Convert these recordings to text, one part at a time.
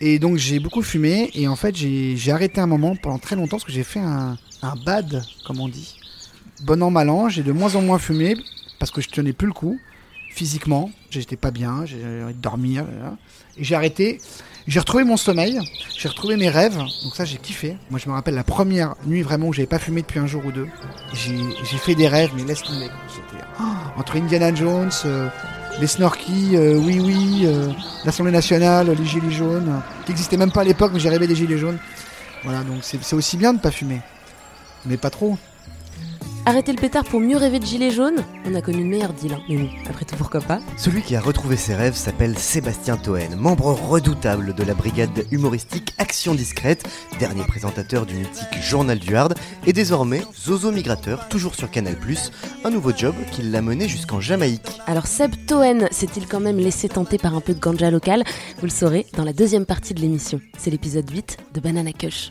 Et donc j'ai beaucoup fumé et en fait j'ai arrêté un moment pendant très longtemps parce que j'ai fait un, un bad, comme on dit. Bon an, mal an, j'ai de moins en moins fumé parce que je tenais plus le coup physiquement. J'étais pas bien, j'ai envie de dormir. Et j'ai arrêté. J'ai retrouvé mon sommeil, j'ai retrouvé mes rêves, donc ça j'ai kiffé. Moi je me rappelle la première nuit vraiment où j'avais pas fumé depuis un jour ou deux. J'ai fait des rêves, mais laisse tomber. Oh, entre Indiana Jones, euh, les Snorky, euh, oui oui, euh, l'Assemblée nationale, les gilets jaunes, qui n'existaient même pas à l'époque, mais j'ai rêvé des gilets jaunes. Voilà, donc c'est aussi bien de pas fumer, mais pas trop. Arrêter le pétard pour mieux rêver de gilet jaune On a connu une meilleure deal, hein. mais bon, après tout, pourquoi pas Celui qui a retrouvé ses rêves s'appelle Sébastien Toen, membre redoutable de la brigade humoristique Action Discrète, dernier présentateur du mythique Journal du Hard, et désormais Zozo Migrateur, toujours sur Canal+, un nouveau job qui l'a mené jusqu'en Jamaïque. Alors Seb Toen s'est-il quand même laissé tenter par un peu de ganja local? Vous le saurez dans la deuxième partie de l'émission. C'est l'épisode 8 de Banana Kush.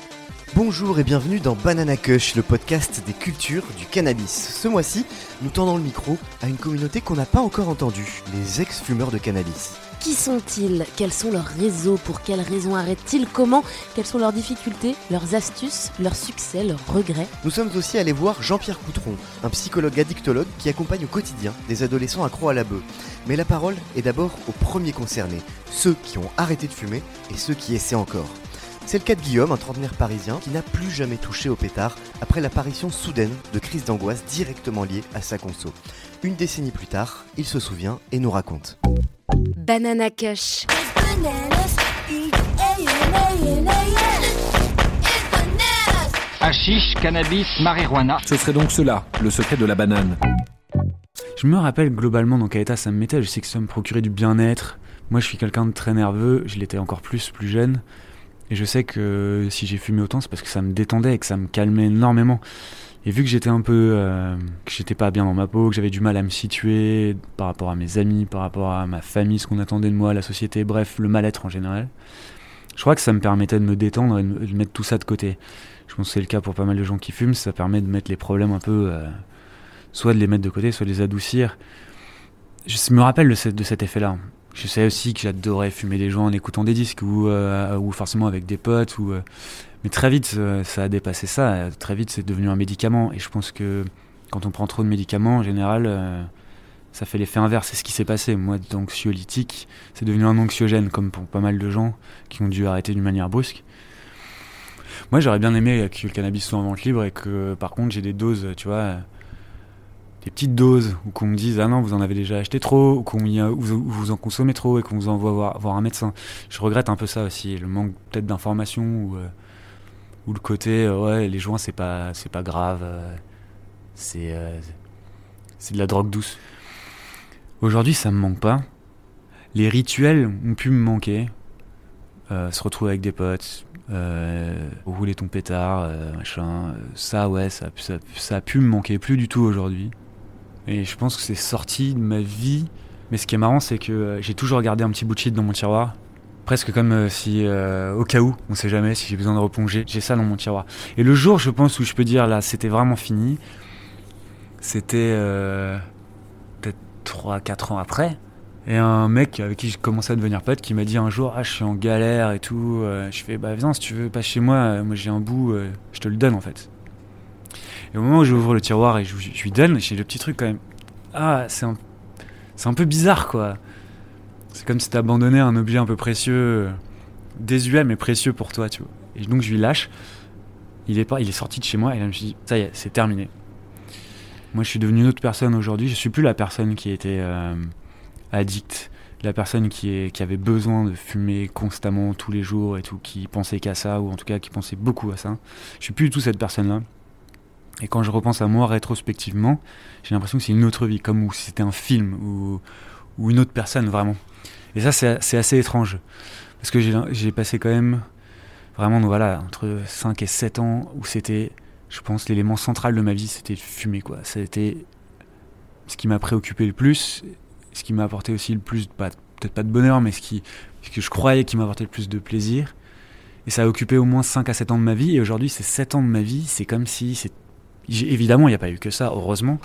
Bonjour et bienvenue dans Banana Kush, le podcast des cultures du cannabis. Ce mois-ci, nous tendons le micro à une communauté qu'on n'a pas encore entendue, les ex-fumeurs de cannabis. Qui sont-ils? Quels sont leurs réseaux? Pour quelles raisons arrêtent-ils? Comment? Quelles sont leurs difficultés? Leurs astuces? Leurs succès? Leurs regrets? Nous sommes aussi allés voir Jean-Pierre Coutron, un psychologue addictologue qui accompagne au quotidien des adolescents accros à la bœuf. Mais la parole est d'abord aux premiers concernés, ceux qui ont arrêté de fumer et ceux qui essaient encore. C'est le cas de Guillaume, un trentenaire parisien qui n'a plus jamais touché au pétard après l'apparition soudaine de crises d'angoisse directement liées à sa conso. Une décennie plus tard, il se souvient et nous raconte. Banana Kush. Hashish, cannabis, marijuana. Ce serait donc cela, le secret de la banane. Je me rappelle globalement dans quel état ça me mettait. Je sais que ça me procurait du bien-être. Moi, je suis quelqu'un de très nerveux. Je l'étais encore plus plus jeune. Et je sais que si j'ai fumé autant, c'est parce que ça me détendait et que ça me calmait énormément. Et vu que j'étais un peu, euh, que j'étais pas bien dans ma peau, que j'avais du mal à me situer par rapport à mes amis, par rapport à ma famille, ce qu'on attendait de moi, la société, bref, le mal-être en général. Je crois que ça me permettait de me détendre et de me- de mettre tout ça de côté. Je pense que c'est le cas pour pas mal de gens qui fument. Ça permet de mettre les problèmes un peu, euh, soit de les mettre de côté, soit de les adoucir. Je me rappelle de cet effet-là. Je sais aussi que j'adorais fumer des joints en écoutant des disques ou, euh, ou forcément avec des potes. Ou, euh, mais très vite, euh, ça a dépassé ça. Très vite, c'est devenu un médicament. Et je pense que quand on prend trop de médicaments, en général, ça fait l'effet inverse. C'est ce qui s'est passé. Moi, d'anxiolytique, c'est devenu un anxiogène, comme pour pas mal de gens qui ont dû arrêter d'une manière brusque. Moi, j'aurais bien aimé que le cannabis soit en vente libre et que, par contre, j'ai des doses, tu vois, des petites doses, ou qu'on me dise, ah non, vous en avez déjà acheté trop, ou qu'on vous, ou vous en consommez trop et qu'on vous envoie voir, voir un médecin. Je regrette un peu ça aussi, le manque peut-être d'information ou, euh, ou le côté, euh, ouais, les joints, c'est pas, c'est pas grave, euh, c'est, c'est de la drogue douce. Aujourd'hui, ça me manque pas. Les rituels ont pu me manquer. Se retrouver avec des potes, rouler ton pétard, machin. Ça, ouais, ça, ça, ça a pu me manquer plus du tout aujourd'hui. Et je pense que c'est sorti de ma vie. Mais ce qui est marrant, c'est que euh, j'ai toujours gardé un petit bout de shit dans mon tiroir. Presque comme euh, si, euh, au cas où, on sait jamais, si j'ai besoin de replonger, j'ai ça dans mon tiroir. Et le jour, je pense, où je peux dire, là, c'était vraiment fini, c'était peut-être 3-4 ans après. Et un mec avec qui je commençais à devenir pote qui m'a dit un jour Ah, je suis en galère et tout. Je fais Bah, viens, si tu veux, passe chez moi. Moi, j'ai un bout, je te le donne en fait. Et au moment où j'ouvre le tiroir et je, lui donne, j'ai le petit truc quand même. Ah, c'est un, peu bizarre quoi. C'est comme si t'abandonnais un objet un peu précieux, désuet mais précieux pour toi, tu vois. Et donc je lui lâche. il est, pas, il est sorti de chez moi et là je me suis dit, ça y est, c'est terminé. Moi je suis devenu une autre personne aujourd'hui, je suis plus la personne qui était euh, addict, la personne qui avait besoin de fumer constamment tous les jours et tout, qui pensait qu'à ça, ou en tout cas qui pensait beaucoup à ça. Je suis plus du tout cette personne-là. Et quand je repense à moi rétrospectivement, j'ai l'impression que c'est une autre vie, comme si c'était un film ou, ou une autre personne vraiment. Et ça, c'est assez étrange. Parce que j'ai passé quand même vraiment voilà, entre 5 et 7 ans où c'était, je pense, l'élément central de ma vie, c'était fumer. Quoi. C'était ce qui m'a préoccupé le plus, ce qui m'a apporté aussi le plus, peut-être pas de bonheur, mais ce, qui, ce que je croyais qui m'apportait le plus de plaisir. Et ça a occupé au moins 5 à 7 ans de ma vie. Et aujourd'hui, ces 7 ans de ma vie, c'est comme si. Évidemment, il n'y a pas eu que ça, heureusement.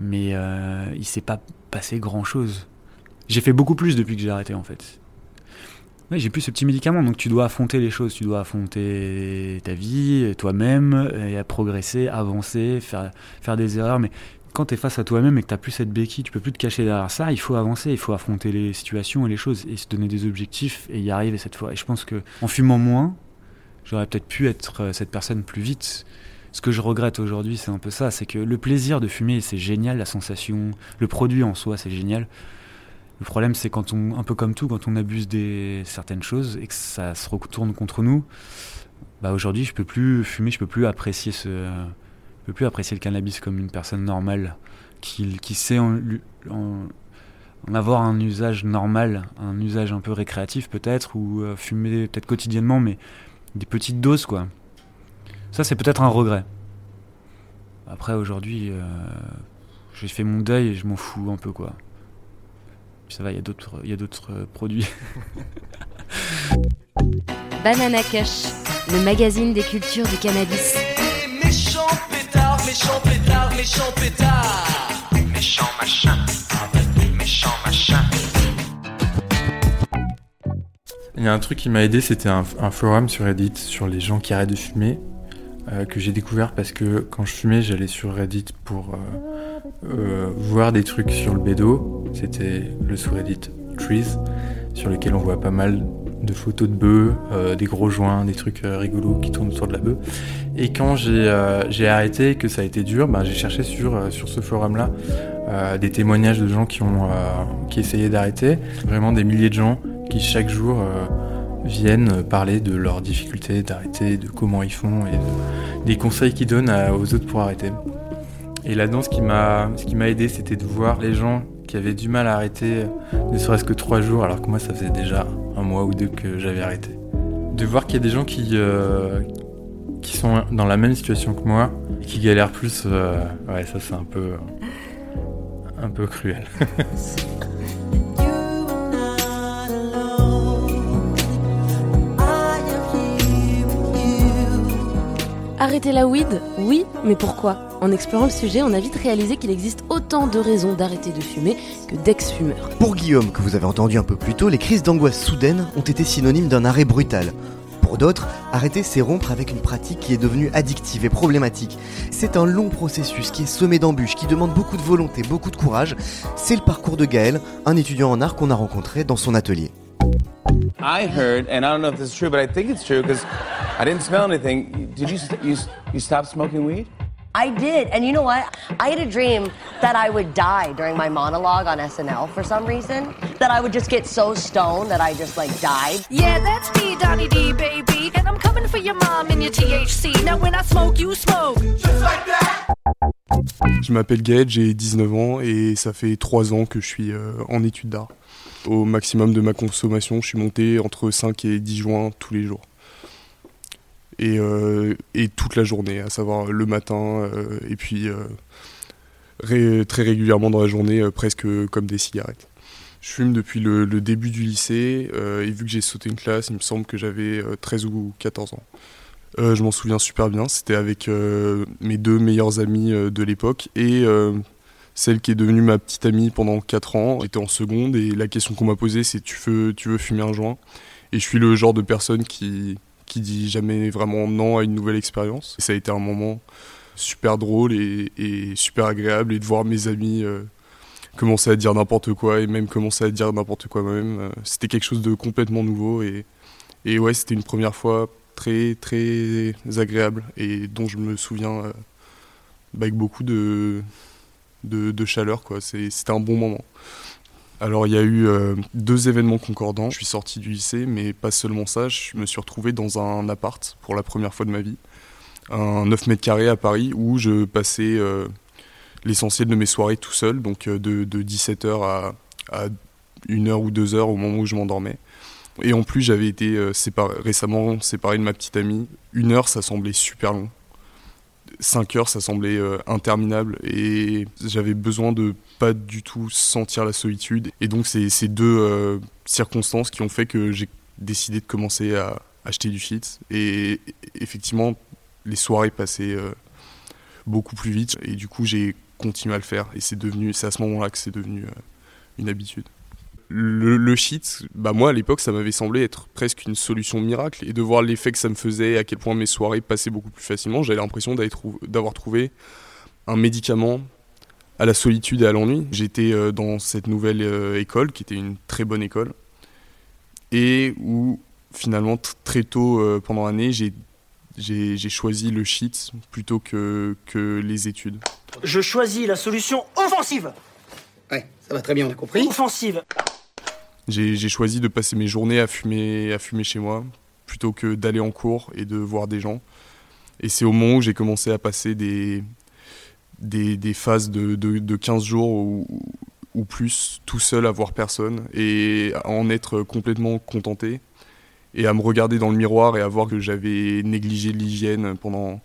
Mais euh, il s'est pas passé grand-chose. J'ai fait beaucoup plus depuis que j'ai arrêté, en fait. J'ai plus ce petit médicament, donc tu dois affronter les choses, tu dois affronter ta vie, toi-même, et à progresser, avancer, faire, faire des erreurs. Mais quand tu es face à toi-même et que tu plus cette béquille, tu peux plus te cacher derrière ça, il faut avancer, il faut affronter les situations et les choses, et se donner des objectifs et y arriver cette fois. Et je pense que en fumant moins, j'aurais peut-être pu être euh, cette personne plus vite. Ce que je regrette aujourd'hui, c'est un peu ça, c'est que le plaisir de fumer, c'est génial, la sensation, le produit en soi, c'est génial. Le problème, c'est quand on, un peu comme tout, quand on abuse des certaines choses et que ça se retourne contre nous. Bah aujourd'hui, je peux plus fumer, je peux plus apprécier ce, je peux plus apprécier le cannabis comme une personne normale qui, qui sait en, en, avoir un usage normal, un usage un peu récréatif peut-être ou euh, fumer peut-être quotidiennement, mais des petites doses quoi. Ça, c'est peut-être un regret. Après, aujourd'hui, euh, j'ai fait mon deuil et je m'en fous un peu quoi ça va, il y a d'autres, il y a d'autres euh, produits. Banana Kush, le magazine des cultures du cannabis. Méchant pétard, méchant pétard, méchant pétard. Méchant machin, méchant machin. Il y a un truc qui m'a aidé, c'était un, forum sur Reddit sur les gens qui arrêtent de fumer, euh, que j'ai découvert parce que quand je fumais, j'allais sur Reddit pour euh, euh, voir des trucs sur le bédo. C'était le sous-Reddit Trees, sur lequel on voit pas mal de photos de bœufs, des gros joints, des trucs rigolos qui tournent autour de la bœuf. Et quand j'ai arrêté, que ça a été dur, ben, j'ai cherché sur, sur ce forum-là des témoignages de gens qui, ont, qui essayaient d'arrêter. Vraiment des milliers de gens qui chaque jour viennent parler de leurs difficultés d'arrêter, de comment ils font et des conseils qu'ils donnent aux autres pour arrêter. Et là-dedans, ce qui m'a, aidé, c'était de voir les gens qui avaient du mal à arrêter, ne serait-ce que trois jours, alors que moi, ça faisait déjà un mois ou deux que j'avais arrêté. De voir qu'il y a des gens qui, euh, qui sont dans la même situation que moi, et qui galèrent plus, euh, ouais, ça c'est un peu, un peu cruel. Arrêter la weed Oui, mais pourquoi? En explorant le sujet, on a vite réalisé qu'il existe autant de raisons d'arrêter de fumer que d'ex-fumeurs. Pour Guillaume, que vous avez entendu un peu plus tôt, les crises d'angoisse soudaines ont été synonymes d'un arrêt brutal. Pour d'autres, arrêter c'est rompre avec une pratique qui est devenue addictive et problématique. C'est un long processus qui est semé d'embûches, qui demande beaucoup de volonté, beaucoup de courage. C'est le parcours de Gaël, un étudiant en art qu'on a rencontré dans son atelier. I heard, and I don't know if this is true, but I think it's true because I didn't smell anything. Did you, you, you stop smoking weed? I did. And you know what? I had a dream that I would die during my monologue on SNL for some reason. That I would just get so stoned that I just like died. Yeah, that's me, Donnie D, baby. And I'm coming for your mom and your THC. Now when I smoke, you smoke. Just like that. Je m'appelle Gaël, j'ai 19 ans et ça fait 3 ans que je suis euh, en études d'art. Au maximum de ma consommation, je suis monté entre 5 et 10 joints tous les jours. Et, euh, et toute la journée, à savoir le matin euh, et puis euh, très régulièrement dans la journée, presque comme des cigarettes. Je fume depuis le, début du lycée et vu que j'ai sauté une classe, il me semble que j'avais 13 ou 14 ans. je m'en souviens super bien, c'était avec mes deux meilleurs amis de l'époque et celle qui est devenue ma petite amie pendant 4 ans, était en seconde et la question qu'on m'a posée c'est tu veux, tu veux fumer un joint? Et je suis le genre de personne qui, qui dit jamais vraiment non à une nouvelle expérience. ça a été un moment super drôle et, super agréable et de voir mes amis euh, commencer à dire n'importe quoi et même commencer à dire n'importe quoi moi-même. Euh, c'était quelque chose de complètement nouveau et, et ouais c'était une première fois très très agréable et dont je me souviens euh, avec beaucoup de, de, de chaleur. quoi. C'est- C'était un bon moment. Alors il y a eu euh, deux événements concordants. Je suis sorti du lycée, mais pas seulement ça. Je me suis retrouvé dans un appart pour la première fois de ma vie, un 9 mètres carrés à Paris, où je passais euh, l'essentiel de mes soirées tout seul, donc euh, de, de 17h à, à 1h ou 2h au moment où je m'endormais. Et en plus, j'avais été récemment séparé de ma petite amie. Une heure, ça semblait super long. 5 heures, ça semblait euh, interminable. Et j'avais besoin de pas du tout sentir la solitude. Et donc, c'est ces deux euh, circonstances qui ont fait que j'ai décidé de commencer à acheter du shit. Et effectivement, les soirées passaient euh, beaucoup plus vite. Et du coup, j'ai continué à le faire. Et c'est devenu, c'est à ce moment-là que c'est devenu une habitude. Le, le shit, bah moi à l'époque ça m'avait semblé être presque une solution miracle et de voir l'effet que ça me faisait, à quel point mes soirées passaient beaucoup plus facilement, j'avais l'impression d'avoir trouvé un médicament à la solitude et à l'ennui. J'étais euh, dans cette nouvelle euh, école qui était une très bonne école et où finalement très tôt euh, pendant l'année j'ai choisi le shit plutôt que, que les études. Je choisis la solution offensive. Ouais, ça va très bien, on a compris. Offensive. J'ai choisi de passer mes journées à fumer, à fumer chez moi plutôt que d'aller en cours et de voir des gens. Et c'est au moment où j'ai commencé à passer des, des, des phases de, de, de 15 jours ou, ou plus tout seul à voir personne et à en être complètement contenté et à me regarder dans le miroir et à voir que j'avais négligé l'hygiène pendant,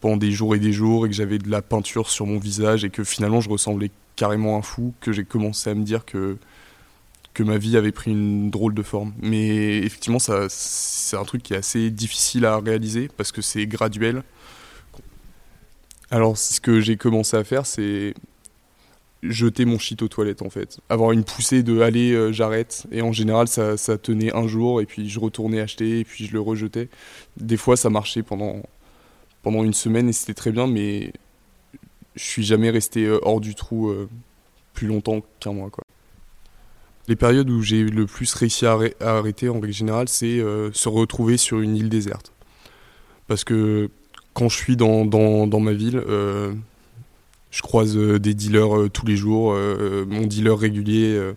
pendant des jours et des jours et que j'avais de la peinture sur mon visage et que finalement je ressemblais carrément à un fou, que j'ai commencé à me dire que, que ma vie avait pris une drôle de forme. Mais effectivement, ça, c'est un truc qui est assez difficile à réaliser parce que c'est graduel. Alors, ce que j'ai commencé à faire, c'est jeter mon shit aux toilettes en fait. Avoir une poussée de allez, euh, j'arrête. Et en général, ça, ça tenait un jour et puis je retournais acheter et puis je le rejetais. Des fois, ça marchait pendant, pendant une semaine et c'était très bien, mais je suis jamais resté euh, hors du trou euh, plus longtemps qu'un mois. Quoi. Les périodes où j'ai le plus réussi à, arrê- à arrêter en règle générale, c'est euh, se retrouver sur une île déserte. Parce que quand je suis dans, dans, dans ma ville, euh, je croise euh, des dealers tous les jours. mon dealer régulier,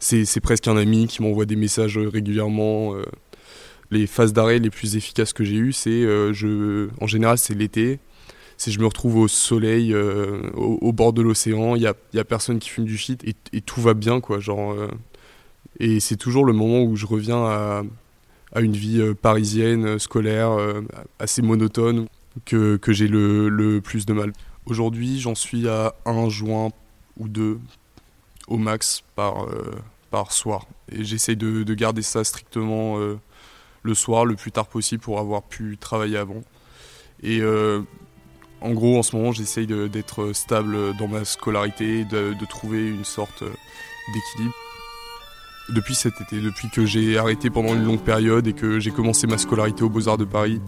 c'est presque un ami qui m'envoie des messages régulièrement. les phases d'arrêt les plus efficaces que j'ai eues, c'est en général c'est l'été. C'est je me retrouve au soleil, euh, au, bord de l'océan. Il y a, a personne qui fume du shit et, tout va bien quoi. Genre, euh, et c'est toujours le moment où je reviens à, à une vie euh, parisienne, scolaire, assez monotone, que, que j'ai le, le plus de mal. Aujourd'hui, j'en suis à un joint ou deux au max par, par soir. Et j'essaye de, de garder ça strictement le soir, le plus tard possible pour avoir pu travailler avant. Et en gros, en ce moment, j'essaye d'être stable dans ma scolarité, de, trouver une sorte euh, d'équilibre. Depuis cet été, depuis que j'ai arrêté pendant une longue période et que j'ai commencé ma scolarité aux Beaux-Arts de Paris,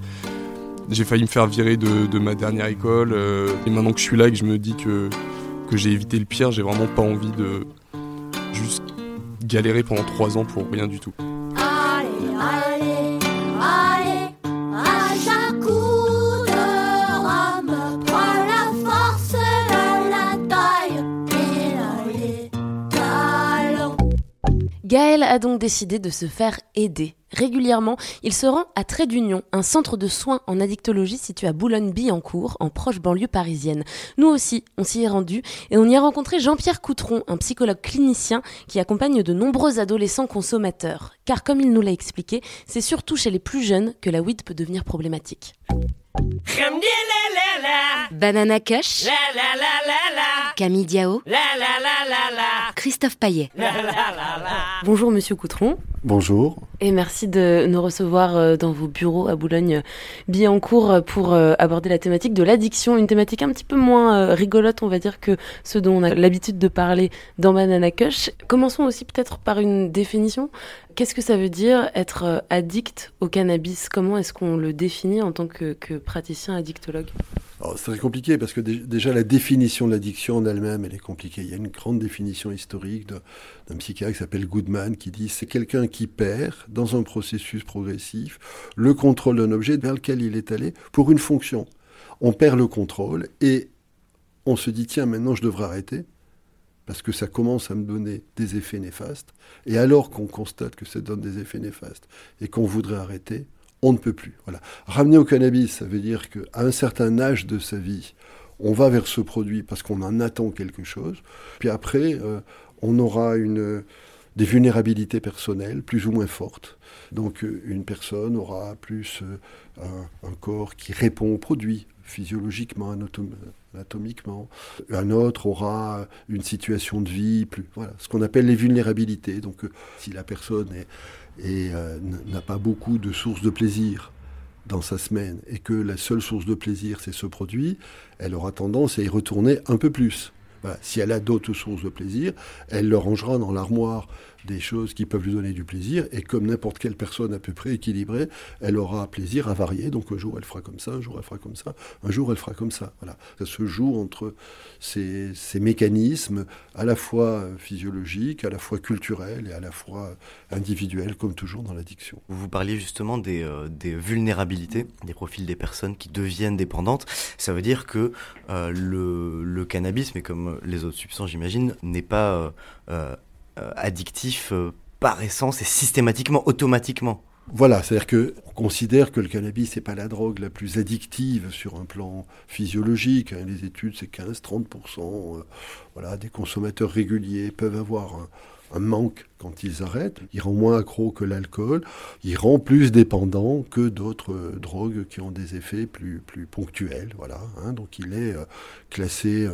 j'ai failli me faire virer de, de ma dernière école. euh, et maintenant que je suis là et que je me dis que, que j'ai évité le pire, j'ai vraiment pas envie de juste galérer pendant trois ans pour rien du tout. Gaël a donc décidé de se faire aider. Régulièrement, il se rend à Trait d'Union, un centre de soins en addictologie situé à Boulogne-Billancourt, en proche banlieue parisienne. Nous aussi, on s'y est rendu et on y a rencontré Jean-Pierre Coutron, un psychologue clinicien qui accompagne de nombreux adolescents consommateurs. Car comme il nous l'a expliqué, c'est surtout chez les plus jeunes que la weed peut devenir problématique. Banana Kush, Camille Diao, Christophe Paillet. Bonjour Monsieur Coutron. Bonjour. Et merci de nous recevoir euh, dans vos bureaux à Boulogne-Billancourt pour euh, aborder la thématique de l'addiction, une thématique un petit peu moins euh, rigolote, on va dire, que ce dont on a l'habitude de parler dans Banana Kush. Commençons aussi peut-être par une définition. Qu'est-ce que ça veut dire être euh, addict au cannabis? Comment est-ce qu'on le définit en tant que, praticien addictologue? C'est très compliqué parce que déjà la définition de l'addiction en elle-même, elle est compliquée. Il y a une grande définition historique d'un psychiatre qui s'appelle Goodman qui dit c'est quelqu'un qui perd dans un processus progressif le contrôle d'un objet vers lequel il est allé pour une fonction. On perd le contrôle et on se dit tiens maintenant je devrais arrêter parce que ça commence à me donner des effets néfastes. Et alors qu'on constate que ça donne des effets néfastes et qu'on voudrait arrêter, on ne peut plus. Voilà. Ramener au cannabis, ça veut dire qu'à un certain âge de sa vie, on va vers ce produit parce qu'on en attend quelque chose. Puis après, euh, on aura des vulnérabilités personnelles plus ou moins fortes. Donc euh, une personne aura plus euh, un, corps qui répond au produit physiologiquement, anatomiquement. Un autre aura une situation de vie plus, voilà, ce qu'on appelle les vulnérabilités. Donc, euh, si la personne euh, n'a pas beaucoup de sources de plaisir dans sa semaine et que la seule source de plaisir c'est ce produit, elle aura tendance à y retourner un peu plus. Si elle a d'autres sources de plaisir, elle le rangera dans l'armoire des choses qui peuvent lui donner du plaisir. Et comme n'importe quelle personne à peu près équilibrée, elle aura plaisir à varier. Donc un jour elle fera comme ça, un jour elle fera comme ça, un jour elle fera comme ça. Voilà. Ça se joue entre ces, mécanismes à la fois physiologiques, à la fois culturels et à la fois individuels, comme toujours dans l'addiction. Vous parliez justement des, euh, des, vulnérabilités, des profils des personnes qui deviennent dépendantes. Ça veut dire que euh, le, cannabis, mais comme les autres substances, j'imagine, n'est pas euh, addictif euh, par essence et systématiquement, automatiquement. Voilà, c'est-à-dire qu'on considère que le cannabis n'est pas la drogue la plus addictive sur un plan physiologique. Hein. Les études, c'est 15-30%. Euh, voilà, des consommateurs réguliers peuvent avoir un, manque quand ils arrêtent. Ils rendent moins accro que l'alcool. Ils rendent plus dépendants que d'autres drogues qui ont des effets plus, plus ponctuels. Voilà, hein. Donc il est classé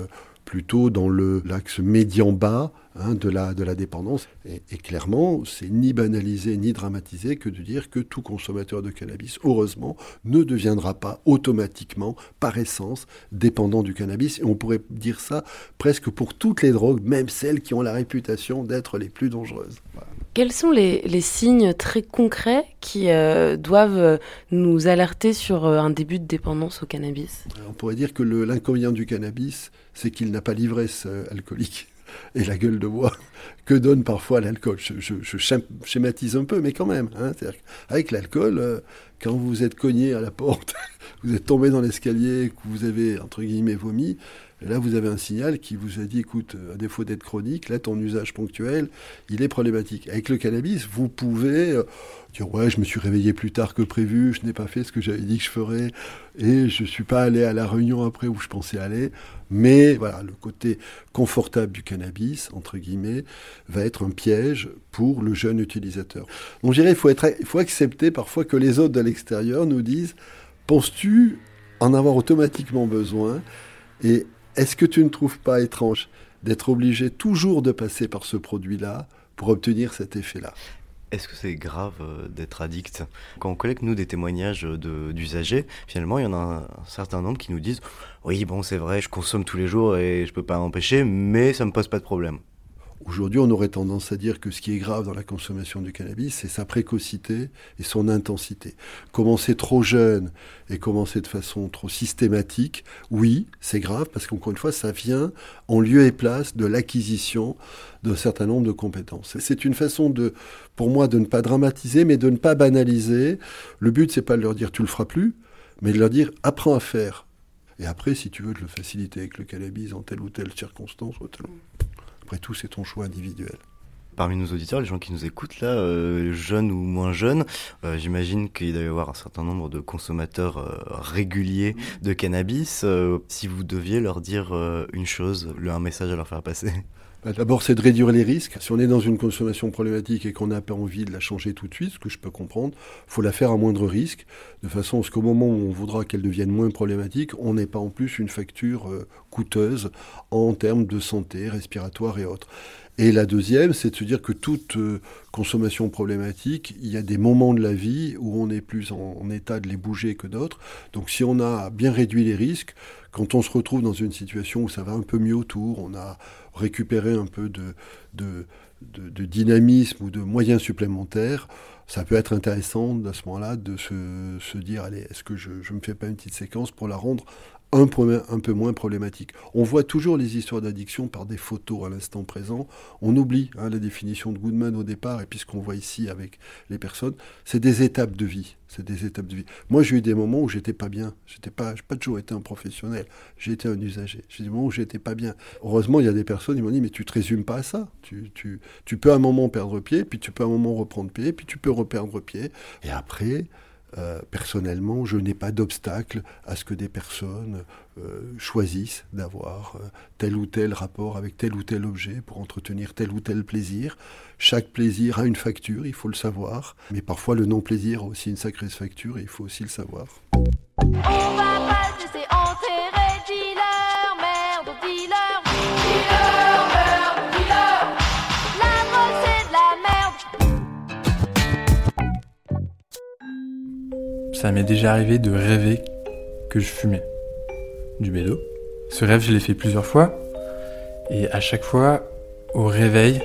plutôt dans l'axe médian bas hein, de, la, de la dépendance. Et, clairement, c'est ni banalisé ni dramatisé que de dire que tout consommateur de cannabis, heureusement, ne deviendra pas automatiquement, par essence, dépendant du cannabis. Et on pourrait dire ça presque pour toutes les drogues, même celles qui ont la réputation d'être les plus dangereuses. Quels sont les, signes très concrets qui euh, doivent euh, nous alerter sur euh, un début de dépendance au cannabis? On pourrait dire que l'inconvénient du cannabis, c'est qu'il n'a pas l'ivresse alcoolique et la gueule de bois que donne parfois l'alcool. Je, je, schématise un peu, mais quand même. Hein, avec l'alcool, quand vous êtes cogné à la porte, vous êtes tombé dans l'escalier, que vous avez, entre guillemets, vomi, et là, vous avez un signal qui vous a dit, écoute, à défaut d'être chronique, là, ton usage ponctuel, il est problématique. Avec le cannabis, vous pouvez euh, dire, ouais, je me suis réveillé plus tard que prévu, je n'ai pas fait ce que j'avais dit que je ferais, et je ne suis pas allé à la réunion après où je pensais aller. Mais voilà, le côté confortable du cannabis, entre guillemets, va être un piège pour le jeune utilisateur. Donc, je dirais, il faut, faut accepter parfois que les autres de l'extérieur nous disent, penses-tu en avoir automatiquement besoin? Et est-ce que tu ne trouves pas étrange d'être obligé toujours de passer par ce produit-là pour obtenir cet effet-là? Est-ce que c'est grave euh, d'être addict? Quand on collecte, nous, des témoignages d'usagers, finalement, il y en a un, certain nombre qui nous disent Oui, bon, c'est vrai, je consomme tous les jours et je ne peux pas m'empêcher, mais ça ne me pose pas de problème. Aujourd'hui, on aurait tendance à dire que ce qui est grave dans la consommation du cannabis, c'est sa précocité et son intensité. Commencer trop jeune et commencer de façon trop systématique, oui, c'est grave parce qu'encore une fois, ça vient en lieu et place de l'acquisition d'un certain nombre de compétences. C'est une façon de, pour moi, de ne pas dramatiser, mais de ne pas banaliser. Le but, c'est pas de leur dire tu le feras plus, mais de leur dire apprends à faire. Et après, si tu veux, de le faciliter avec le cannabis en telle ou telle circonstance, ou. Après tout, c'est ton choix individuel. Parmi nos auditeurs, les gens qui nous écoutent là, euh, jeunes ou moins jeunes, euh, j'imagine qu'il doit y avoir un certain nombre de consommateurs euh, réguliers de cannabis. si vous deviez leur dire une chose, un message à leur faire passer D'abord, c'est de réduire les risques. Si on est dans une consommation problématique et qu'on n'a pas envie de la changer tout de suite, ce que je peux comprendre, faut la faire à moindre risque, de façon à ce qu'au moment où on voudra qu'elle devienne moins problématique, on n'ait pas en plus une facture coûteuse en termes de santé respiratoire et autres. Et la deuxième, c'est de se dire que toute euh, consommation problématique, il y a des moments de la vie où on est plus en, état de les bouger que d'autres. Donc si on a bien réduit les risques, quand on se retrouve dans une situation où ça va un peu mieux autour, on a récupéré un peu de, dynamisme ou de moyens supplémentaires, ça peut être intéressant à ce moment-là de se, se dire, allez, est-ce que je ne me fais pas une petite séquence pour la rendre un, peu moins problématique. On voit toujours les histoires d'addiction par des photos à l'instant présent. On oublie hein, la définition de Goodman au départ, et puis ce qu'on voit ici avec les personnes, c'est des étapes de vie. C'est des étapes de vie. Moi, j'ai eu des moments où j'étais pas bien. J'étais pas, pas toujours été un professionnel. J'ai été un usager. J'ai des moments où j'étais pas bien. Heureusement, il y a des personnes qui m'ont dit, mais tu te résumes pas à ça. Tu, tu, tu peux à un moment perdre pied, puis tu peux à un moment reprendre pied, puis tu peux reperdre pied. Et après, euh, personnellement, je n'ai pas d'obstacle à ce que des personnes euh, choisissent d'avoir euh, tel ou tel rapport avec tel ou tel objet pour entretenir tel ou tel plaisir. Chaque plaisir a une facture, il faut le savoir. Mais parfois, le non-plaisir a aussi une sacrée facture et il faut aussi le savoir. Ça m'est déjà arrivé de rêver que je fumais du bédo. Ce rêve, je l'ai fait plusieurs fois. Et à chaque fois, au réveil,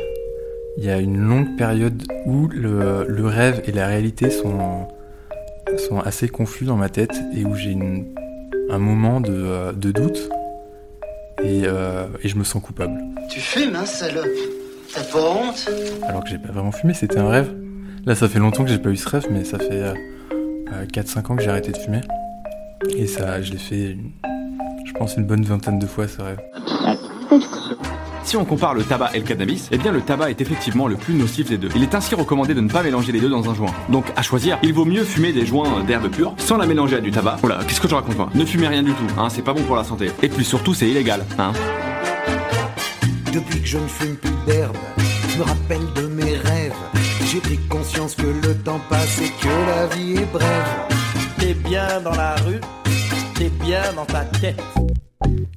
il y a une longue période où le, le rêve et la réalité sont, sont assez confus dans ma tête et où j'ai un moment de, de doute et, euh, et je me sens coupable. Tu fumes, hein, salope T'as pas honte? Alors que j'ai pas vraiment fumé, c'était un rêve. Là, ça fait longtemps que j'ai pas eu ce rêve, mais ça fait euh, 4-5 ans que j'ai arrêté de fumer. Et ça, je l'ai fait, une- je pense, une bonne vingtaine de fois ce rêve. Si on compare le tabac et le cannabis, eh bien le tabac est effectivement le plus nocif des deux. Il est ainsi recommandé de ne pas mélanger les deux dans un joint. Donc à choisir, il vaut mieux fumer des joints d'herbe pure sans la mélanger à du tabac. Voilà, qu'est-ce que je raconte moi? Ne fumez rien du tout, hein, c'est pas bon pour la santé. Et puis surtout c'est illégal, hein. Depuis que je ne fume plus d'herbe, je me rappelle de. J'ai pris conscience que le temps passe et que la vie est brève. T'es bien dans la rue, t'es bien dans ta tête.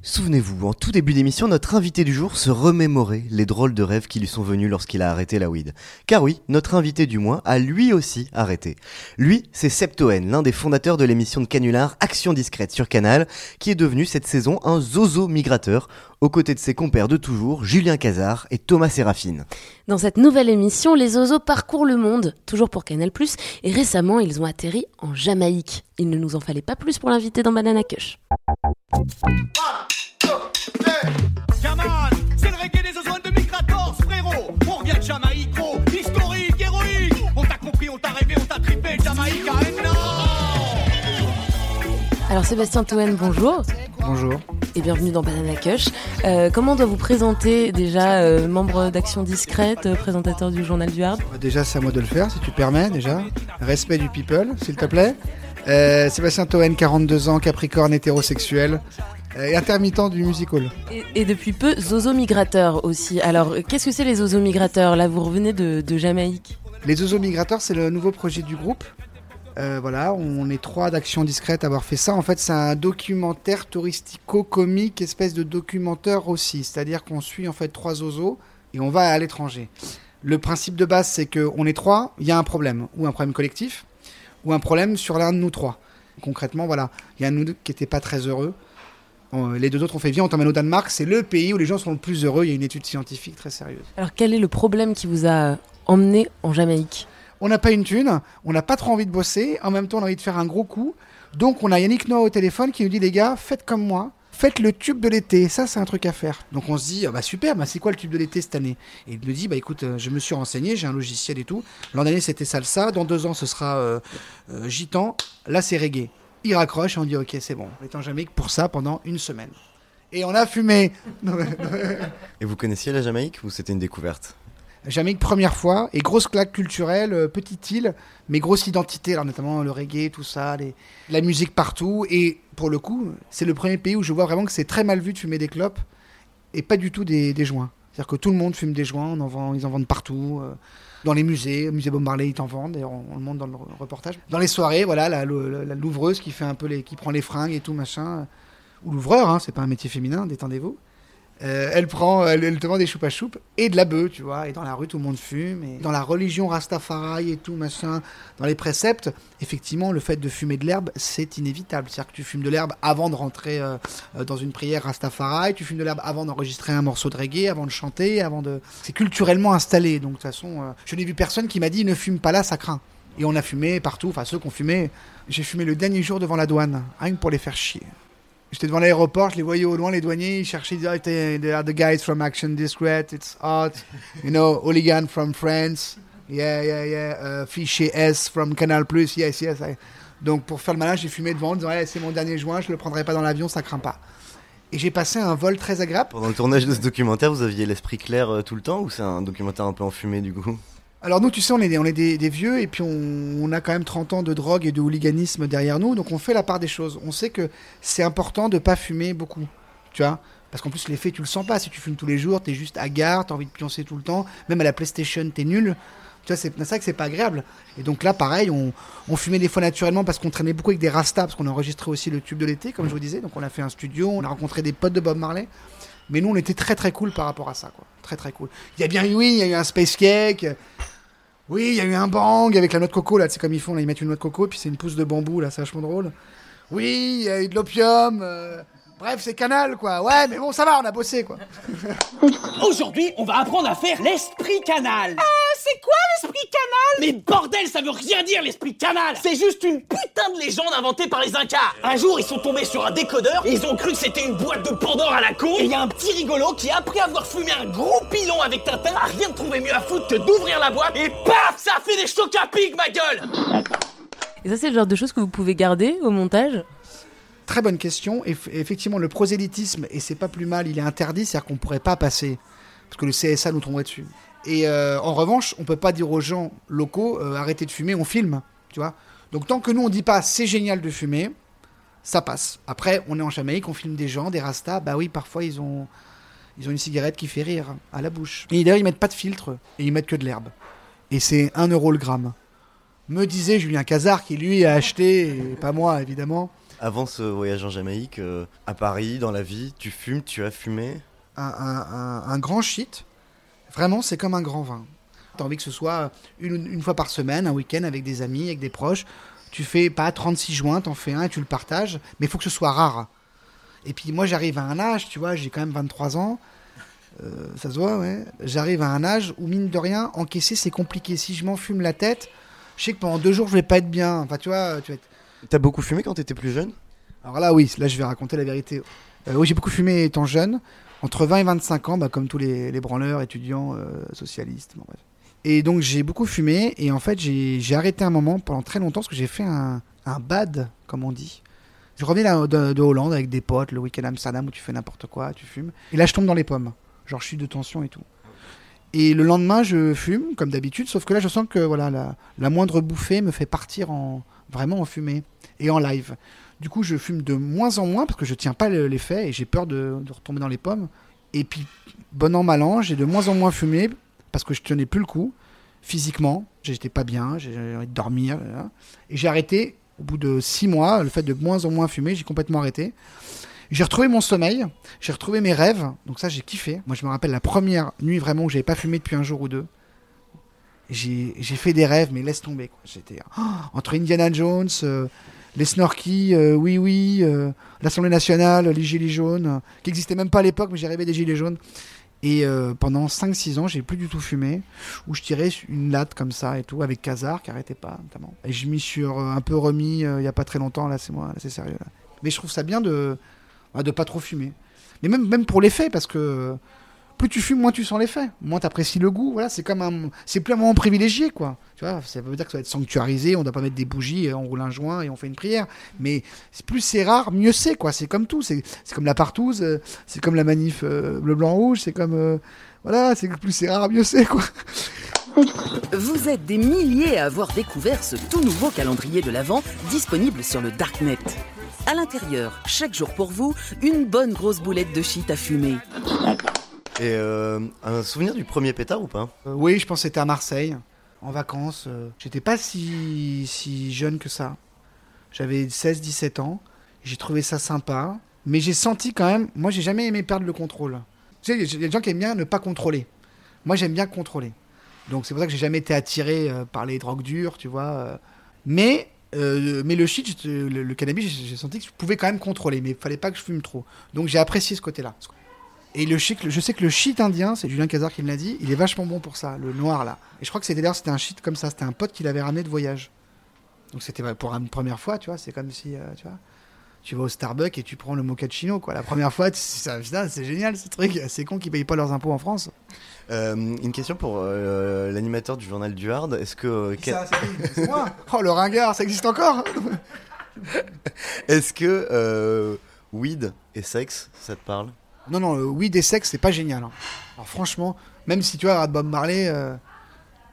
Souvenez-vous, en tout début d'émission, notre invité du jour se remémorait les drôles de rêves qui lui sont venus lorsqu'il a arrêté la weed. Car oui, notre invité du mois a lui aussi arrêté. Lui, c'est Septoen, l'un des fondateurs de l'émission de Canular Action Discrète sur Canal, qui est devenu cette saison un zozo migrateur, aux côtés de ses compères de toujours, Julien Cazard et Thomas Séraphine. Dans cette nouvelle émission, les oiseaux parcourent le monde, toujours pour Canal+, et récemment, ils ont atterri en Jamaïque. Il ne nous en fallait pas plus pour l'inviter dans Banana Kush. Yaman, c'est le reggae des de Micrators, frérot. On revient de Jamaïque, Alors Sébastien Toen, bonjour. Bonjour. Et bienvenue dans Banana Kush. Euh, comment on doit vous présenter déjà euh, membre d'Action Discrète, euh, présentateur du Journal du Hard Déjà, c'est à moi de le faire, si tu permets, déjà. Respect du people, s'il te plaît. Euh, Sébastien Toen, 42 ans, capricorne hétérosexuel et intermittent du music hall. et, et depuis peu, Zozo Migrateur aussi. Alors, qu'est-ce que c'est les Zozo Migrateurs? Là, vous revenez de, de Jamaïque. Les Oiseaux Migrateurs, c'est le nouveau projet du groupe. Euh, voilà, on est trois d'Action Discrète à avoir fait ça. En fait, c'est un documentaire touristico-comique, espèce de documentaire aussi. C'est-à-dire qu'on suit en fait trois oiseaux et on va à l'étranger. Le principe de base, c'est qu'on est trois, il y a un problème, ou un problème collectif, ou un problème sur l'un de nous trois. Concrètement, voilà, il y a un qui n'était pas très heureux. Euh, Les deux autres ont fait viens, on t'emmène au Danemark, c'est le pays où les gens sont le plus heureux. Il y a une étude scientifique très sérieuse. Alors, quel est le problème qui vous a emmené en Jamaïque? On n'a pas une thune, on n'a pas trop envie de bosser, en même temps on a envie de faire un gros coup. Donc on a Yannick Noah au téléphone qui nous dit les gars, faites comme moi, faites le tube de l'été, ça c'est un truc à faire. Donc on se dit, ah bah super, bah c'est quoi le tube de l'été cette année? Et il nous dit, bah écoute, euh, je me suis renseigné, j'ai un logiciel et tout. L'an dernier c'était salsa, dans deux ans ce sera euh, euh, gitan, là c'est reggae. Il raccroche et on dit, ok c'est bon, on est en Jamaïque pour ça pendant une semaine. Et on a fumé Et vous connaissiez la Jamaïque ou c'était une découverte? Jamaïque première fois et grosse claque culturelle, euh, petite île, mais grosse identité, alors notamment le reggae, tout ça, la musique partout. Et pour le coup, c'est le premier pays où je vois vraiment que c'est très mal vu de fumer des clopes et pas du tout des, joints. C'est-à-dire que tout le monde fume des joints, en ils en vendent partout. euh, dans les musées, au musée Bob ils t'en vendent, d'ailleurs on, le montre dans le re- reportage. Dans les soirées, voilà, la louvreuse qui fait un peu les, qui prend les fringues et tout machin, euh, ou l'ouvreur, hein, c'est pas un métier féminin, détendez-vous. Euh, elle prend, elle, te vend des choupa choups et de la bœuf, tu vois. Et dans la rue, tout le monde fume. Et dans la religion Rastafari et tout machin, dans les préceptes, effectivement, le fait de fumer de l'herbe, c'est inévitable. C'est-à-dire que tu fumes de l'herbe avant de rentrer euh, euh, dans une prière Rastafari, tu fumes de l'herbe avant d'enregistrer un morceau de reggae, avant de chanter, avant de. C'est culturellement installé. Donc de toute façon, je n'ai vu personne qui m'a dit ne fume pas là, ça craint. Et on a fumé partout. Enfin, ceux qui ont fumé, j'ai fumé le dernier jour devant la douane, rien que pour les faire chier. J'étais devant l'aéroport, je les voyais au loin, les douaniers, ils cherchaient, ils disaient, Ah, they from Action Discreet, it's hot, you know, Hooligan from France, yeah, yeah, yeah, uh, Fichier S from Canal+, yes, yes. I- Donc pour faire le malin, j'ai fumé devant en disant, Ouais, c'est mon dernier joint, je le prendrai pas dans l'avion, ça craint pas. Et j'ai passé un vol très agréable. Pendant le tournage de ce documentaire, vous aviez l'esprit clair euh, tout le temps ou c'est un documentaire un peu enfumé du coup? Alors nous, tu sais, on est des, vieux et puis on, a quand même 30 ans de drogue et de hooliganisme derrière nous, donc on fait la part des choses. On sait que c'est important de pas fumer beaucoup, tu vois. Parce qu'en plus l'effet tu le sens pas. Si tu fumes tous les jours t'es juste hagard t'as envie de pioncer tout le temps. Même à la PlayStation t'es nul. Tu vois c'est vrai que c'est pas agréable. Et donc là pareil on, fumait des fois naturellement parce qu'on traînait beaucoup avec des rastas parce qu'on a enregistré aussi le tube de l'été comme je vous disais. Donc on a fait un studio on a rencontré des potes de Bob Marley. Mais nous on était très très cool par rapport à ça quoi. Très très cool. Il y a bien eu il y a eu un space cake oui, il y a eu un bang avec la noix de coco, là, c'est comme ils font, là, ils mettent une noix de coco, puis c'est une pousse de bambou, là, c'est vachement drôle. Oui, il y a eu de l'opium, euh, bref, c'est canal, quoi. Ouais, mais bon, ça va, on a bossé, quoi. Aujourd'hui, on va apprendre à faire l'esprit canal. Ah, c'est quoi l'esprit canal? Mais bordel, ça veut rien dire l'esprit canal C'est juste une putain de légende inventée par les Incas Un jour, ils sont tombés sur un décodeur et ils ont cru que c'était une boîte de Pandore à la con Et il y a un petit rigolo qui, après avoir fumé un gros pilon avec Tintin, a rien trouvé mieux à foutre que d'ouvrir la boîte et paf Ça a fait des chocs à pic, ma gueule Et ça, c'est le genre de choses que vous pouvez garder au montage? Très bonne question. Effectivement, le prosélytisme, et c'est pas plus mal, il est interdit, c'est-à-dire qu'on pourrait pas passer, parce que le CSA nous tomberait dessus. Et euh, en revanche, on peut pas dire aux gens locaux, euh, arrêtez de fumer, on filme, tu vois. Donc tant que nous on dit pas c'est génial de fumer, ça passe. Après, on est en Jamaïque, on filme des gens, des rastas, bah oui, parfois ils ont, ils ont une cigarette qui fait rire à la bouche. Et d'ailleurs, ils mettent pas de filtre, et ils mettent que de l'herbe. Et c'est 1 euro le gramme. Me disait Julien Cazard, qui lui a acheté, et pas moi évidemment, Avant ce voyage en Jamaïque, euh, à Paris, dans la vie, tu fumes, tu as fumé un, grand shit. Vraiment, c'est comme un grand vin. T'as envie que ce soit une, une fois par semaine, un week-end avec des amis, avec des proches. Tu fais pas 36 joints, t'en fais un et tu le partages, mais il faut que ce soit rare. Et puis moi, j'arrive à un âge, tu vois, j'ai quand même 23 ans. Euh, ça se voit, ouais. J'arrive à un âge où, mine de rien, encaisser, c'est compliqué. Si je m'en fume la tête, je sais que pendant deux jours, je vais pas être bien. Enfin, tu vois, tu vas être... T'as beaucoup fumé quand t'étais plus jeune? Alors là, oui, là, je vais raconter la vérité. Euh, oui, j'ai beaucoup fumé étant jeune, entre 20 et 25 ans, bah, comme tous les, les branleurs, étudiants, euh, socialistes. Et donc, j'ai beaucoup fumé, et en fait, j'ai arrêté un moment pendant très longtemps, parce que j'ai fait un, bad, comme on dit. Je revenais là, de, de Hollande avec des potes, le week-end à Amsterdam, où tu fais n'importe quoi, tu fumes. Et là, je tombe dans les pommes. Genre, je suis de tension et tout. Et le lendemain, je fume, comme d'habitude, sauf que là, je sens que voilà, la moindre bouffée me fait partir en, vraiment en fumée et en live. Du coup, je fume de moins en moins parce que je tiens pas le- l'effet et j'ai peur de, retomber dans les pommes. Et puis, bon an, mal an, j'ai de moins en moins fumé parce que je tenais plus le coup physiquement. J'étais pas bien, j'ai envie de dormir. Et j'ai arrêté au bout de six mois, le fait de moins en moins fumer, j'ai complètement arrêté. J'ai retrouvé mon sommeil, j'ai retrouvé mes rêves, donc ça j'ai kiffé. Moi je me rappelle la première nuit vraiment où j'avais pas fumé depuis un jour ou deux. J'ai fait des rêves, mais laisse tomber. J'étais oh, entre Indiana Jones, euh, les Snorky, euh, oui oui, euh, l'Assemblée nationale, les Gilets jaunes, qui n'existaient même pas à l'époque, mais j'ai rêvé des Gilets jaunes. Et pendant 5-6 ans, j'ai plus du tout fumé, où je tirais une latte comme ça et tout, avec Kazar qui arrêtait pas, notamment. Et je m'y suis un peu remis il y a pas très longtemps, là c'est moi, c'est sérieux. Là. Mais je trouve ça bien de, bah, de pas trop fumer. Mais même, même pour l'effet, parce que plus tu fumes, moins tu sens l'effet. Moins tu apprécies le goût. Voilà, c'est comme un, c'est plus un moment privilégié, quoi. Tu vois, ça veut dire que ça va être sanctuarisé. On doit pas mettre des bougies, euh, on roule un joint et on fait une prière. Mais plus c'est rare, mieux c'est, quoi. C'est comme tout. C'est, comme la partouze, euh, c'est comme la manif euh, bleu blanc rouge. C'est comme, euh, voilà, c'est plus c'est rare, mieux c'est, quoi. Vous êtes des milliers à avoir découvert ce tout nouveau calendrier de l'Avent disponible sur le Darknet. À l'intérieur, chaque jour pour vous, une bonne grosse boulette de shit à fumer. Euh, un souvenir du premier pétard ou pas? Euh, oui, je pense que c'était à Marseille, en vacances. euh, J'étais pas si, si jeune que ça. J'avais 16-17 ans. J'ai trouvé ça sympa. Mais j'ai senti quand même. Moi, j'ai jamais aimé perdre le contrôle. Tu sais, il y a des gens qui aiment bien ne pas contrôler. Moi, j'aime bien contrôler. Donc, c'est pour ça que j'ai jamais été attiré par les drogues dures, tu vois. Mais, mais le shit, le, le cannabis, j'ai senti que je pouvais quand même contrôler. Mais il fallait pas que je fume trop. Donc, j'ai apprécié ce côté-là. Et le shit, je sais que le shit indien, c'est Julien Cazard qui me l'a dit, il est vachement bon pour ça, le noir là. Et je crois que c'était d'ailleurs c'était un shit comme ça, c'était un pote qui l'avait ramené de voyage. Donc c'était pour une première fois, tu vois, c'est comme si, euh, tu vois, tu vas au Starbucks et tu prends le mochaccino, quoi. La première fois, c'est génial ce truc. C'est con qu'ils payent pas leurs impôts en France. Euh, une question pour euh, l'animateur du journal du Hard. Est-ce que ça, c'est moi? Oh, le ringard, ça existe encore? Est-ce que weed et sexe, ça te parle? Non, non, euh, oui, des sexes, c'est pas génial. hein. Alors franchement, même si tu vois, Bob Marley, euh,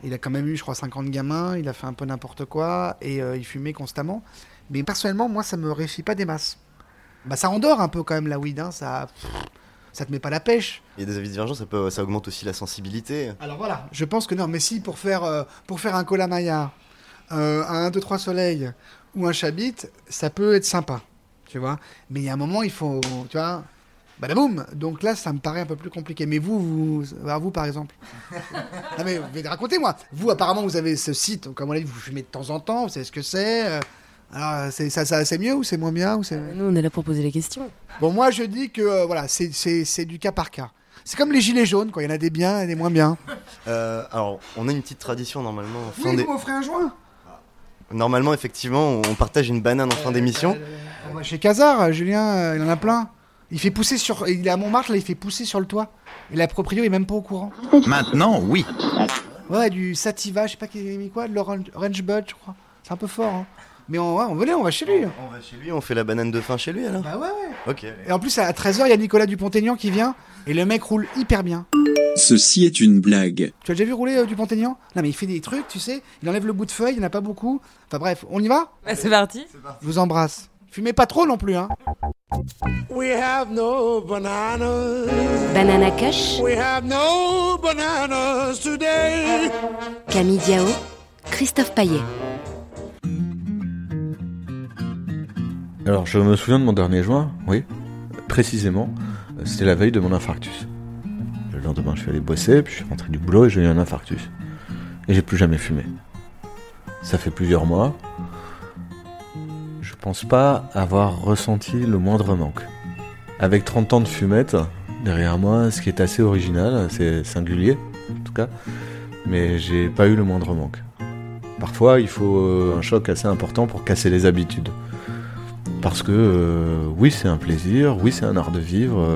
il a quand même eu, je crois, 50 gamins, il a fait un peu n'importe quoi, et euh, il fumait constamment. Mais personnellement, moi, ça me réussit pas des masses. Bah, ça endort un peu quand même la weed, hein, ça, ça te met pas la pêche. Il y a des avis divergents, ça, peut, ça augmente aussi la sensibilité. Alors voilà, je pense que non, mais si pour faire, euh, pour faire un cola Maya, un 1, 2, 3 soleil ou un chabit, ça peut être sympa, tu vois. Mais il y a un moment, il faut, tu vois, badaboum. Donc là, ça me paraît un peu plus compliqué. Mais vous, vous, vous par exemple. non mais racontez-moi. Vous, apparemment, vous avez ce site, comme on l'a dit, vous fumez de temps en temps, vous savez ce que c'est. euh, alors, c'est, ça, ça, c'est mieux ou c'est moins bien ou c'est... Nous, on est là pour poser les questions. Bon, moi, je dis que euh, voilà, c'est, c'est, c'est du cas par cas. C'est comme les gilets jaunes, quoi. Il y en a des biens et des moins bien. Euh, alors, on a une petite tradition normalement. en fin Oui, des- vous m'offrez un joint. Normalement, effectivement, on partage une banane en fin d'émission. Chez Casar, Julien, euh, il en a plein. Il fait pousser sur. Il est à Montmartre, là, il fait pousser sur le toit. Et la proprio est même pas au courant. Maintenant, oui. Ouais, du Sativa, je sais pas qui a mis quoi, de l'Orange Orange Bud, je crois. C'est un peu fort, hein. Mais on, ouais, on venait, on va chez lui. On va chez lui, on fait la banane de fin chez lui alors Bah ouais, ouais. Ok. Et en plus, à 13h, il y a Nicolas Dupont-Aignan qui vient. Et le mec roule hyper bien. Ceci est une blague. Tu as déjà vu rouler euh, Dupont-Aignan? Non, mais il fait des trucs, tu sais. Il enlève le bout de feuille, il n'y en a pas beaucoup. Enfin bref, on y va? C'est parti. Je vous embrasse. Fumez pas trop non plus, hein. We have no bananas. Banana Kush, We have no bananas today. Camille Diao, Christophe Paillet. Alors, je me souviens de mon dernier joint, oui, précisément. C'était la veille de mon infarctus. Le lendemain, je suis allé bosser, puis je suis rentré du boulot et j'ai eu un infarctus. Et j'ai plus jamais fumé. Ça fait plusieurs mois. Pense pas avoir ressenti le moindre manque. Avec 30 ans de fumette derrière moi, ce qui est assez original, c'est singulier, en tout cas, mais j'ai pas eu le moindre manque. Parfois, il faut euh, un choc assez important pour casser les habitudes. Parce que euh, oui, c'est un plaisir, oui, c'est un art de vivre,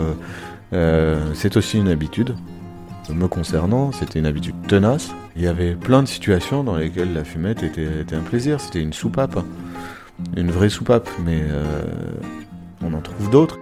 euh, c'est aussi une habitude. Me concernant, c'était une habitude tenace. Il y avait plein de situations dans lesquelles la fumette était un plaisir, c'était une soupape. Une vraie soupape, mais euh, on en trouve d'autres.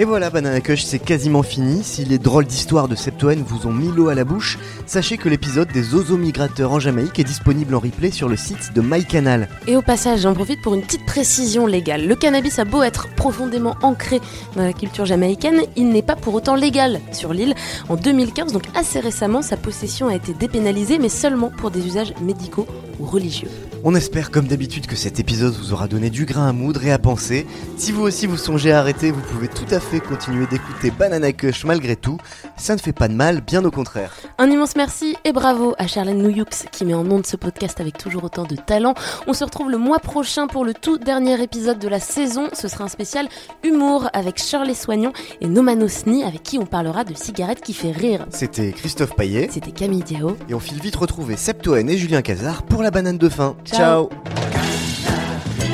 Et voilà, Banana Cush, c'est quasiment fini. Si les drôles d'histoires de Septoen vous ont mis l'eau à la bouche, sachez que l'épisode des oiseaux migrateurs en Jamaïque est disponible en replay sur le site de MyCanal. Et au passage, j'en profite pour une petite précision légale. Le cannabis a beau être profondément ancré dans la culture jamaïcaine, il n'est pas pour autant légal sur l'île. En 2015, donc assez récemment, sa possession a été dépénalisée, mais seulement pour des usages médicaux ou religieux. On espère comme d'habitude que cet épisode vous aura donné du grain à moudre et à penser. Si vous aussi vous songez à arrêter, vous pouvez tout à fait continuer d'écouter Banana Kush malgré tout. Ça ne fait pas de mal, bien au contraire. Un immense merci et bravo à Charlène Nouyux qui met en onde ce podcast avec toujours autant de talent. On se retrouve le mois prochain pour le tout dernier épisode de la saison. Ce sera un spécial humour avec Shirley Soignon et Noman Osni avec qui on parlera de cigarettes qui fait rire. C'était Christophe Paillet. C'était Camille Diao. Et on file vite retrouver Septoen et Julien Cazard pour la banane de fin. Ciao.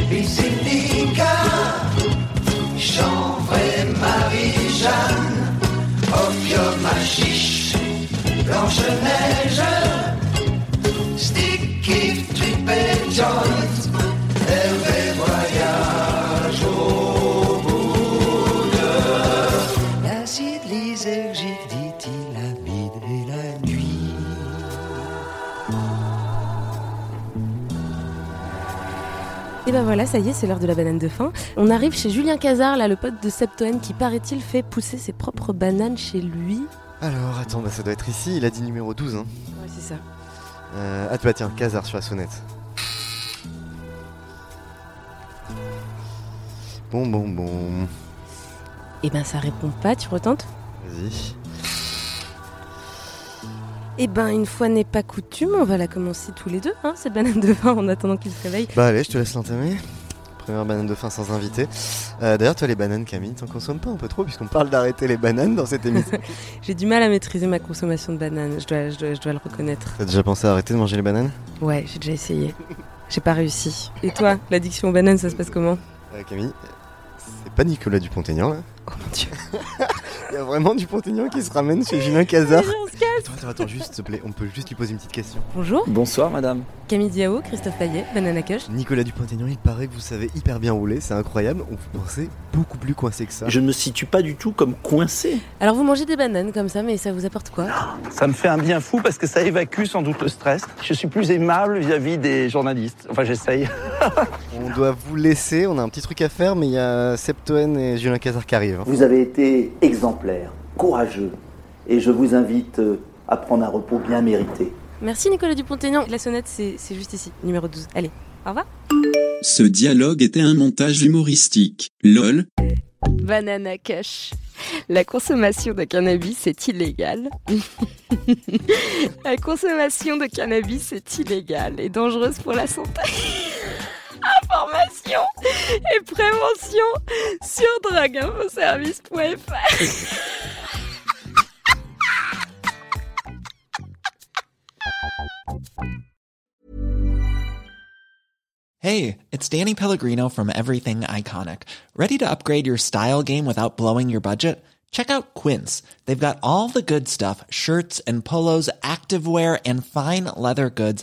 Bisinica, Et ben voilà, ça y est, c'est l'heure de la banane de fin. On arrive chez Julien Cazard, là, le pote de Septoen, qui paraît-il fait pousser ses propres bananes chez lui. Alors, attends, bah, ça doit être ici, il a dit numéro 12. Hein. Ouais, c'est ça. Euh, ah, bah tiens, Cazard sur la sonnette. Bon, bon, bon. Et ben ça répond pas, tu retentes? Vas-y. Et ben une fois n'est pas coutume, on va la commencer tous les deux, hein, cette banane de fin, en attendant qu'il se réveille. Bah, allez, je te laisse l'entamer. première banane de fin sans invité. Euh, D'ailleurs, toi, les bananes, Camille, t'en consommes pas un peu trop puisqu'on parle d'arrêter les bananes dans cette émission. J'ai du mal à maîtriser ma consommation de bananes, je dois, je dois, je dois le reconnaître. T'as déjà pensé à arrêter de manger les bananes? Ouais, j'ai déjà essayé. J'ai pas réussi. Et toi, l'addiction aux bananes, ça se passe comment? Euh, Camille, c'est pas Nicolas Dupont-Aignan là Oh mon dieu. Il y a vraiment Dupont-Aignan qui se ramène chez Julien Cazard. Attends, attends, attends, juste, s'il te plaît, on peut juste lui poser une petite question. Bonjour, Bonsoir, madame. Camille Diao, Christophe Payet, Banana Cush. Nicolas Dupont-Aignan, il paraît que vous savez hyper bien rouler, c'est incroyable. On vous pensait beaucoup plus coincé que ça. Je ne me situe pas du tout comme coincé. Alors vous mangez des bananes comme ça, mais ça vous apporte quoi? Ça me fait un bien fou parce que ça évacue sans doute le stress. Je suis plus aimable vis-à-vis des journalistes. Enfin, j'essaye. On doit vous laisser, on a un petit truc à faire, mais il y a Septoen et Julien Cazard qui arrivent. hein. Vous avez été exemplaire, courageux, et je vous invite euh, à prendre un repos bien mérité. Merci Nicolas Dupont-Aignan. La sonnette, c'est juste ici, numéro 12. Allez, au revoir. Ce dialogue était un montage humoristique. LOL. Banana Cush. La consommation de cannabis est illégale. la consommation de cannabis est illégale et dangereuse pour la santé. Information et prévention sur drogueinfoservice.fr. Hey, it's Danny Pellegrino from Everything Iconic. Ready to upgrade your style game without blowing your budget? Check out Quince. They've got all the good stuff shirts and polos, activewear, and fine leather goods,